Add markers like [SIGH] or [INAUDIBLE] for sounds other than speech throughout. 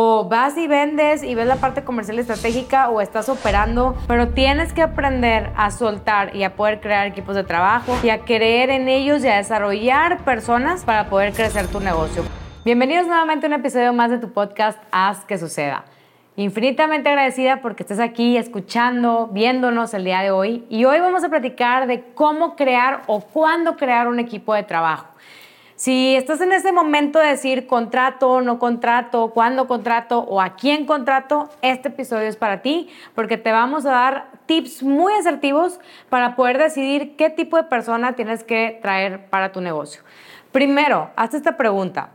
O vas y vendes y ves la parte comercial estratégica o estás operando, pero tienes que aprender a soltar y a poder crear equipos de trabajo y a creer en ellos y a desarrollar personas para poder crecer tu negocio. Bienvenidos nuevamente a un episodio más de tu podcast Haz que suceda. Infinitamente agradecida porque estés aquí escuchando, viéndonos el día de hoy y hoy vamos a platicar de cómo crear o cuándo crear un equipo de trabajo. Si estás en ese momento de decir contrato, no contrato, cuándo contrato o a quién contrato, este episodio es para ti porque te vamos a dar tips muy asertivos para poder decidir qué tipo de persona tienes que traer para tu negocio. Primero, haz esta pregunta.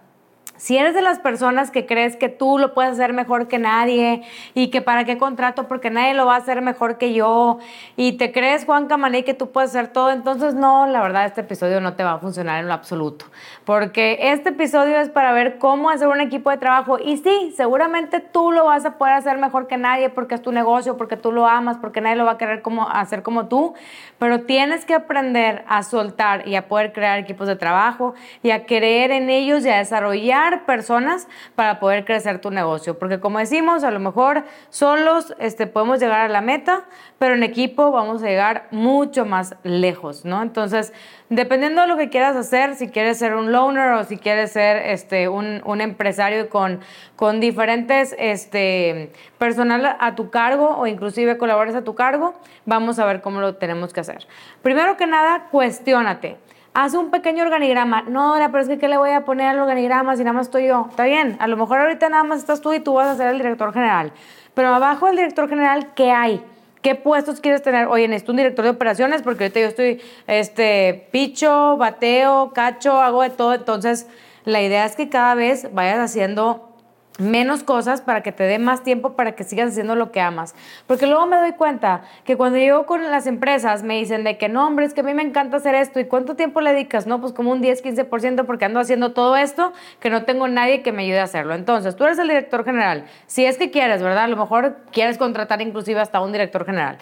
Si eres de las personas que crees que tú lo puedes hacer mejor que nadie y que para qué contrato porque nadie lo va a hacer mejor que yo y te crees Juan Camané que tú puedes hacer todo, entonces no, la verdad este episodio no te va a funcionar en lo absoluto, porque este episodio es para ver cómo hacer un equipo de trabajo y sí, seguramente tú lo vas a poder hacer mejor que nadie porque es tu negocio, porque tú lo amas, porque nadie lo va a querer como, hacer como tú, pero tienes que aprender a soltar y a poder crear equipos de trabajo y a creer en ellos y a desarrollar personas para poder crecer tu negocio. Porque como decimos, a lo mejor solos este, podemos llegar a la meta, pero en equipo vamos a llegar mucho más lejos, ¿no? Entonces, dependiendo de lo que quieras hacer, si quieres ser un loaner o si quieres ser este, un, un empresario con, con diferentes este, personal a tu cargo o inclusive colaboradores a tu cargo, vamos a ver cómo lo tenemos que hacer. Primero que nada, cuestiónate haz un pequeño organigrama. No, pero es que ¿qué le voy a poner al organigrama si nada más estoy yo? Está bien, a lo mejor ahorita nada más estás tú y tú vas a ser el director general. Pero abajo del director general, ¿qué hay? ¿Qué puestos quieres tener? Oye, necesito un director de operaciones porque ahorita yo estoy, este, picho, bateo, cacho, hago de todo. Entonces, la idea es que cada vez vayas haciendo menos cosas para que te dé más tiempo para que sigas haciendo lo que amas. Porque luego me doy cuenta que cuando llego con las empresas me dicen de que no, hombre, es que a mí me encanta hacer esto. ¿Y cuánto tiempo le dedicas? No, pues como un 10, 15% porque ando haciendo todo esto que no tengo nadie que me ayude a hacerlo. Entonces, tú eres el director general. Si es que quieres, ¿verdad? A lo mejor quieres contratar inclusive hasta un director general.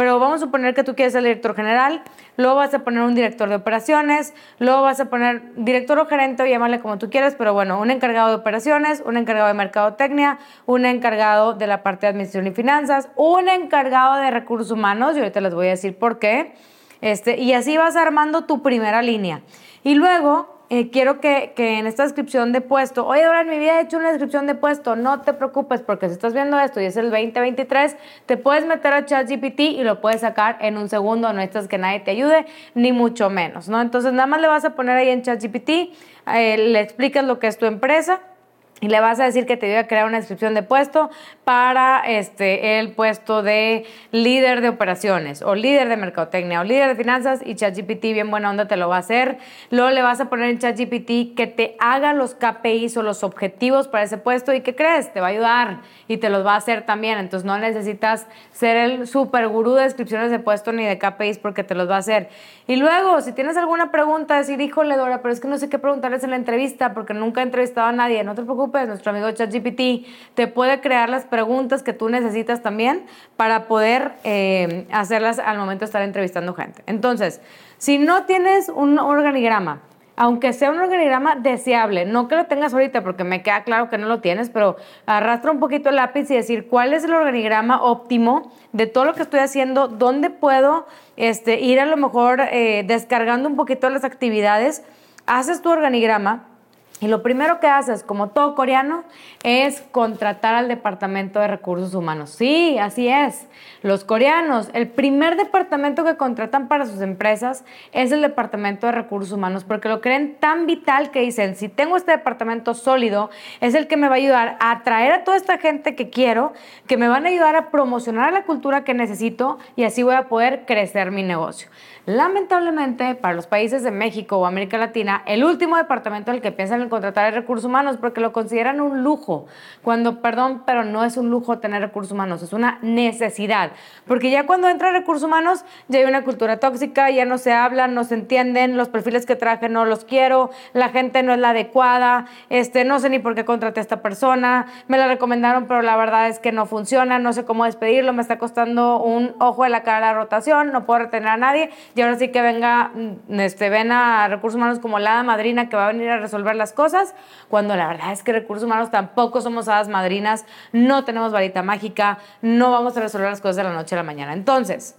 Pero vamos a suponer que tú quieres ser director general, luego vas a poner un director de operaciones, luego vas a poner director o gerente, o llamarle como tú quieras, pero bueno, un encargado de operaciones, un encargado de mercadotecnia, un encargado de la parte de administración y finanzas, un encargado de recursos humanos, y ahorita les voy a decir por qué. Este, y así vas armando tu primera línea. Y luego eh, quiero que, en esta descripción de puesto, oye, ahora en mi vida he hecho una descripción de puesto, no te preocupes porque si estás viendo esto y es el 2023, te puedes meter a ChatGPT y lo puedes sacar en un segundo, no necesitas que nadie te ayude, ni mucho menos, ¿no? Entonces nada más le vas a poner ahí en ChatGPT, eh, le explicas lo que es tu empresa y le vas a decir que te voy a crear una descripción de puesto para este, el puesto de líder de operaciones o líder de mercadotecnia o líder de finanzas y ChatGPT bien buena onda te lo va a hacer. Luego le vas a poner en ChatGPT que te haga los KPIs o los objetivos para ese puesto y ¿qué crees? Te va a ayudar y te los va a hacer también. Entonces no necesitas ser el super gurú de descripciones de puesto ni de KPIs porque te los va a hacer. Y luego, si tienes alguna pregunta, decir, híjole Dora, pero es que no sé qué preguntarles en la entrevista porque nunca he entrevistado a nadie, no te preocupes nuestro amigo ChatGPT te puede crear las preguntas que tú necesitas también para poder eh, hacerlas al momento de estar entrevistando gente. Entonces, si no tienes un organigrama, aunque sea un organigrama deseable, no que lo tengas ahorita porque me queda claro que no lo tienes, pero arrastra un poquito el lápiz y decir cuál es el organigrama óptimo de todo lo que estoy haciendo, dónde puedo este, ir a lo mejor eh, descargando un poquito las actividades, haces tu organigrama y lo primero que haces, como todo coreano, es contratar al Departamento de Recursos Humanos. Sí, así es. Los coreanos, el primer departamento que contratan para sus empresas es el Departamento de Recursos Humanos, porque lo creen tan vital que dicen, si tengo este departamento sólido, es el que me va a ayudar a atraer a toda esta gente que quiero, que me van a ayudar a promocionar la cultura que necesito y así voy a poder crecer mi negocio. Lamentablemente, para los países de México o América Latina, el último departamento en el que piensan en contratar recursos humanos porque lo consideran un lujo. Cuando, perdón, pero no es un lujo tener recursos humanos, es una necesidad. Porque ya cuando entra recursos humanos, ya hay una cultura tóxica, ya no se hablan, no se entienden, los perfiles que traje no los quiero, la gente no es la adecuada, este, no sé ni por qué contraté a esta persona, me la recomendaron, pero la verdad es que no funciona, no sé cómo despedirlo, me está costando un ojo de la cara la rotación, no puedo retener a nadie y ahora sí que venga, mm, este, ven a recursos humanos como la madrina que va a venir a resolver las cosas cosas, cuando la verdad es que recursos humanos tampoco somos hadas madrinas, no tenemos varita mágica, no vamos a resolver las cosas de la noche a la mañana. Entonces,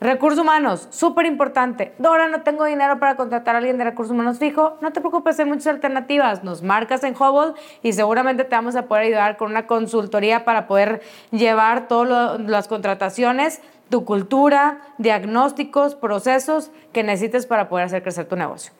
Recursos humanos, súper importante. Dora, no tengo dinero para contratar a alguien de recursos humanos fijo. No te preocupes, hay muchas alternativas. Nos marcas en Hubble y seguramente te vamos a poder ayudar con una consultoría para poder llevar todas las contrataciones, tu cultura, diagnósticos, procesos que necesites para poder hacer crecer tu negocio.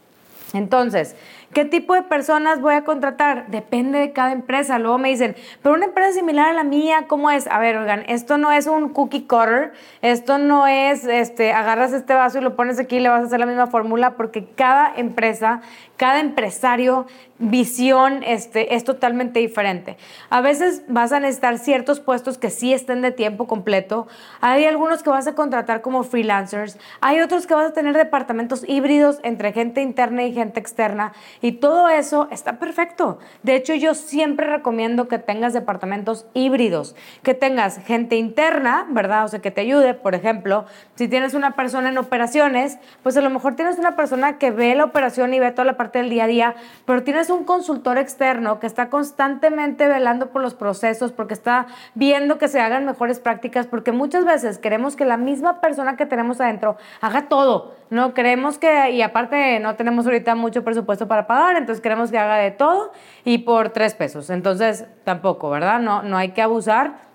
Entonces, ¿qué tipo de personas voy a contratar? Depende de cada empresa. Luego me dicen, pero una empresa similar a la mía, ¿cómo es? A ver, oigan, esto no es un cookie cutter, esto no es, este, agarras este vaso y lo pones aquí y le vas a hacer la misma fórmula, porque cada empresa, cada empresario, visión, este, es totalmente diferente. A veces vas a necesitar ciertos puestos que sí estén de tiempo completo. Hay algunos que vas a contratar como freelancers. Hay otros que vas a tener departamentos híbridos entre gente interna y gente externa. Y todo eso está perfecto. De hecho, yo siempre recomiendo que tengas departamentos híbridos, que tengas gente interna, ¿verdad? O sea, que te ayude. Por ejemplo, si tienes una persona en operaciones, pues a lo mejor tienes una persona que ve la operación y ve toda la parte del día a día, pero tienes un consultor externo que está constantemente velando por los procesos, porque está viendo que se hagan mejores prácticas, porque muchas veces queremos que la misma persona que tenemos adentro haga todo. No queremos que, y aparte no tenemos ahorita mucho presupuesto para entonces queremos que haga de todo y por tres pesos. Entonces tampoco, ¿verdad? No, no hay que abusar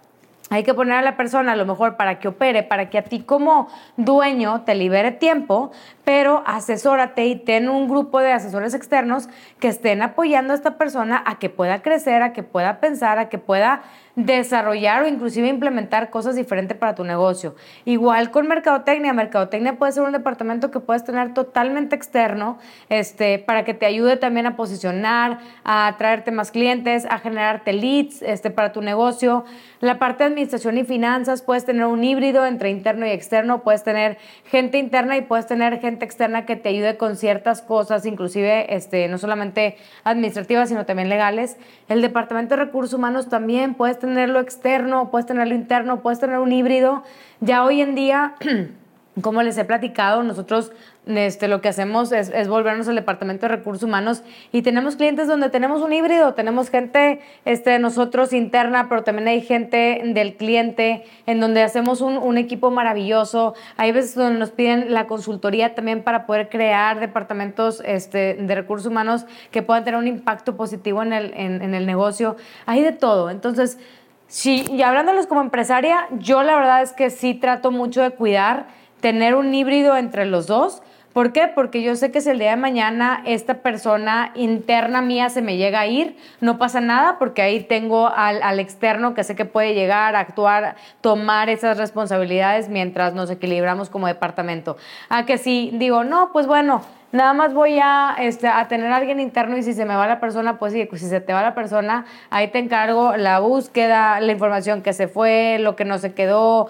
hay que poner a la persona a lo mejor para que opere, para que a ti como dueño te libere tiempo, pero asesórate y ten un grupo de asesores externos que estén apoyando a esta persona a que pueda crecer, a que pueda pensar, a que pueda desarrollar o inclusive implementar cosas diferentes para tu negocio. Igual con mercadotecnia, mercadotecnia puede ser un departamento que puedes tener totalmente externo, este, para que te ayude también a posicionar, a traerte más clientes, a generarte leads, este, para tu negocio. La parte de administración y finanzas puedes tener un híbrido entre interno y externo, puedes tener gente interna y puedes tener gente externa que te ayude con ciertas cosas, inclusive este, no solamente administrativas, sino también legales. El departamento de recursos humanos también puedes tenerlo externo, puedes tenerlo interno, puedes tener un híbrido. Ya hoy en día, [CLEARS THROAT] como les he platicado, nosotros este, lo que hacemos es, volvernos al departamento de recursos humanos y tenemos clientes donde tenemos un híbrido, tenemos gente este, nosotros interna, pero también hay gente del cliente en donde hacemos un, equipo maravilloso. Hay veces donde nos piden la consultoría también para poder crear departamentos este, de recursos humanos que puedan tener un impacto positivo en el, en el negocio. Hay de todo. Entonces, sí, y hablándolos como empresaria, yo la verdad es que sí trato mucho de cuidar, tener un híbrido entre los dos ¿Por qué? Porque yo sé que si el día de mañana esta persona interna mía se me llega a ir, no pasa nada porque ahí tengo al, al externo que sé que puede llegar, actuar, tomar esas responsabilidades mientras nos equilibramos como departamento. A que si digo, no, pues bueno, nada más voy a, este, a tener a alguien interno y si se me va la persona, pues sí, pues si se te va la persona, ahí te encargo la búsqueda, la información que se fue, lo que no se quedó,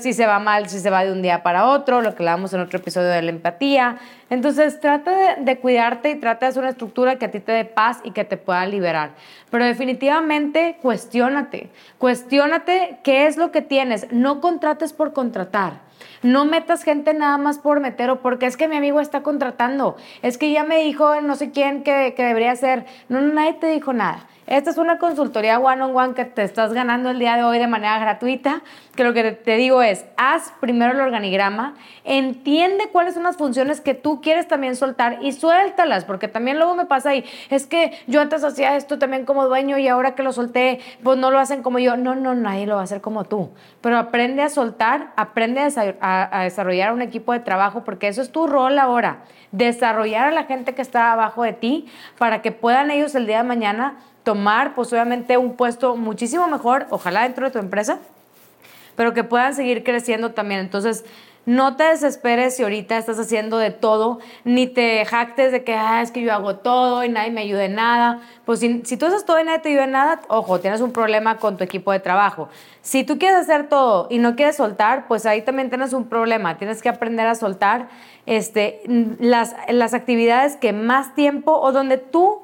si se va mal, si se va de un día para otro, lo que hablamos en otro episodio de la empatía. Entonces, trata de, de cuidarte y trata de hacer una estructura que a ti te dé paz y que te pueda liberar. Pero definitivamente, cuestiónate, cuestiónate qué es lo que tienes. No contrates por contratar. No metas gente nada más por meter o porque es que mi amigo está contratando. Es que ya me dijo no sé quién que, que debería ser. No, nadie te dijo nada. Esta es una consultoría one-on-one que te estás ganando el día de hoy de manera gratuita, que lo que te digo es, haz primero el organigrama, entiende cuáles son las funciones que tú quieres también soltar y suéltalas, porque también luego me pasa ahí, es que yo antes hacía esto también como dueño y ahora que lo solté, pues no lo hacen como yo. No, no, nadie lo va a hacer como tú. Pero aprende a soltar, aprende a, a desarrollar un equipo de trabajo, porque eso es tu rol ahora, desarrollar a la gente que está abajo de ti para que puedan ellos el día de mañana tomar pues obviamente un puesto muchísimo mejor, ojalá dentro de tu empresa, pero que puedan seguir creciendo también. Entonces, no te desesperes si ahorita estás haciendo de todo, ni te jactes de que ah, es que yo hago todo y nadie me ayuda en nada. Pues si, si tú haces todo y nadie te ayuda en nada, ojo, tienes un problema con tu equipo de trabajo. Si tú quieres hacer todo y no quieres soltar, pues ahí también tienes un problema. Tienes que aprender a soltar este, las, las actividades que más tiempo o donde tú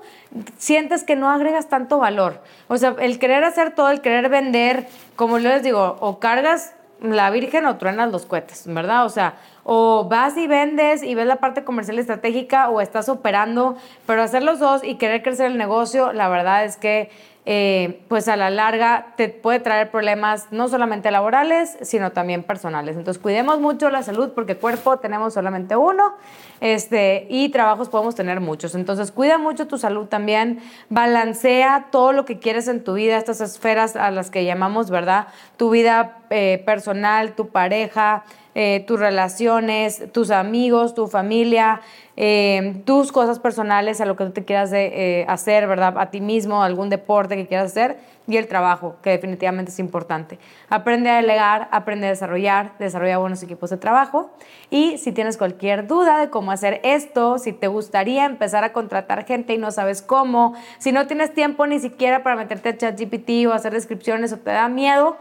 sientes que no agregas tanto valor. O sea, el querer hacer todo, el querer vender, como les digo, o cargas la virgen o truenas los cohetes, ¿verdad? O sea, o vas y vendes y ves la parte comercial estratégica o estás operando, pero hacer los dos y querer crecer el negocio, la verdad es que eh, pues a la larga te puede traer problemas no solamente laborales, sino también personales. Entonces cuidemos mucho la salud porque cuerpo tenemos solamente uno este, y trabajos podemos tener muchos. Entonces cuida mucho tu salud también, balancea todo lo que quieres en tu vida, estas esferas a las que llamamos, ¿verdad? Tu vida eh, personal, tu pareja, eh, tus relaciones, tus amigos, tu familia, eh, tus cosas personales, a lo que tú te quieras eh, hacer, ¿verdad? A ti mismo, algún deporte que quieras hacer y el trabajo, que definitivamente es importante. Aprende a delegar, aprende a desarrollar, desarrolla buenos equipos de trabajo y si tienes cualquier duda de cómo hacer esto, si te gustaría empezar a contratar gente y no sabes cómo, si no tienes tiempo ni siquiera para meterte a ChatGPT o hacer descripciones o te da miedo,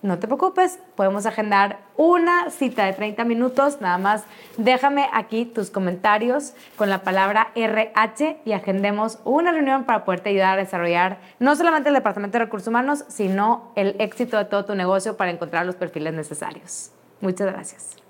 no te preocupes, podemos agendar una cita de 30 minutos. Nada más déjame aquí tus comentarios con la palabra RH y agendemos una reunión para poderte ayudar a desarrollar no solamente el Departamento de Recursos Humanos, sino el éxito de todo tu negocio para encontrar los perfiles necesarios. Muchas gracias.